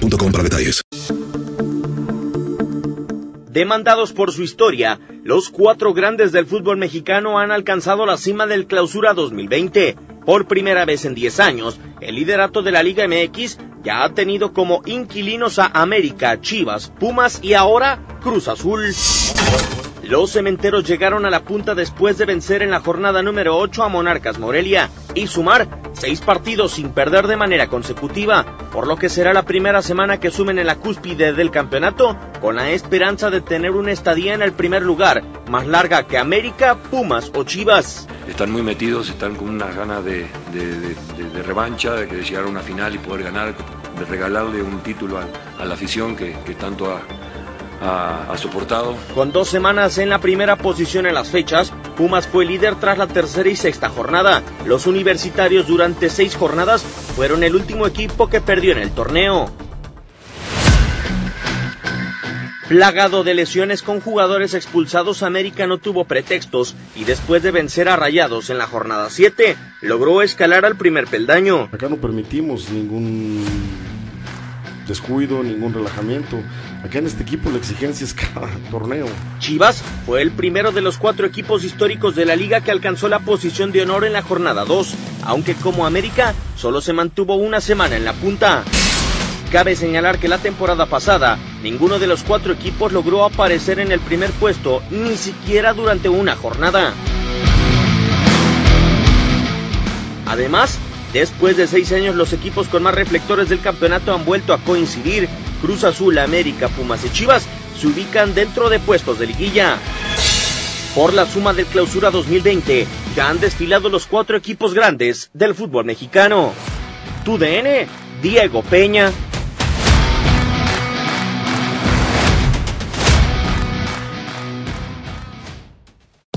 para detalles. Demandados por su historia, los cuatro grandes del fútbol mexicano han alcanzado la cima del Clausura 2020. Por primera vez en 10 años, el liderato de la Liga MX ya ha tenido como inquilinos a América, Chivas, Pumas y ahora Cruz Azul. Los cementeros llegaron a la punta después de vencer en la jornada número 8 a Monarcas Morelia y sumar seis partidos sin perder de manera consecutiva, por lo que será la primera semana que sumen en la cúspide del campeonato con la esperanza de tener una estadía en el primer lugar, más larga que América, Pumas o Chivas. Están muy metidos, están con unas ganas de, de- de- de revancha, de que llegar a una final y poder ganar, de regalarle un título a, a la afición que, que tanto ha, ha- ha soportado. Con dos semanas en la primera posición en las fechas, Pumas fue líder tras la tercera y sexta jornada. Los universitarios durante seis jornadas fueron el último equipo que perdió en el torneo. Plagado de lesiones con jugadores expulsados, América no tuvo pretextos y después de vencer a Rayados en la jornada 7, logró escalar al primer peldaño. Acá no permitimos ningún descuido, ningún relajamiento. Acá en este equipo la exigencia es cada torneo. Chivas fue el primero de los cuatro equipos históricos de la liga que alcanzó la posición de honor en la jornada 2, aunque como América solo se mantuvo una semana en la punta. Cabe señalar que la temporada pasada ninguno de los cuatro equipos logró aparecer en el primer puesto ni siquiera durante una jornada. Además, después de seis años los equipos con más reflectores del campeonato han vuelto a coincidir. Cruz Azul, América, Pumas y Chivas se ubican dentro de puestos de liguilla. Por la suma del clausura 2020, ya han desfilado los cuatro equipos grandes del fútbol mexicano. Tu DN, Diego Peña.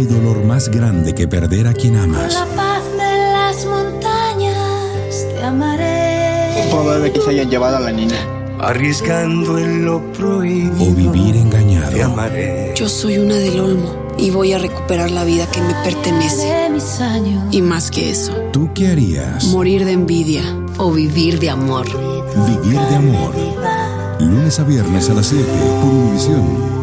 Hay dolor más grande que perder a quien amas. la paz de las montañas te amaré. Es probable que se hayan llevado a la niña. Arriesgando en lo prohibido. O vivir engañado. Te amaré. Yo soy una del Olmo y voy a recuperar la vida que me pertenece. mis años. Y más que eso. ¿Tú qué harías? Morir de envidia o vivir de amor. Vivir de amor. Lunes a viernes a las 7 por Univisión.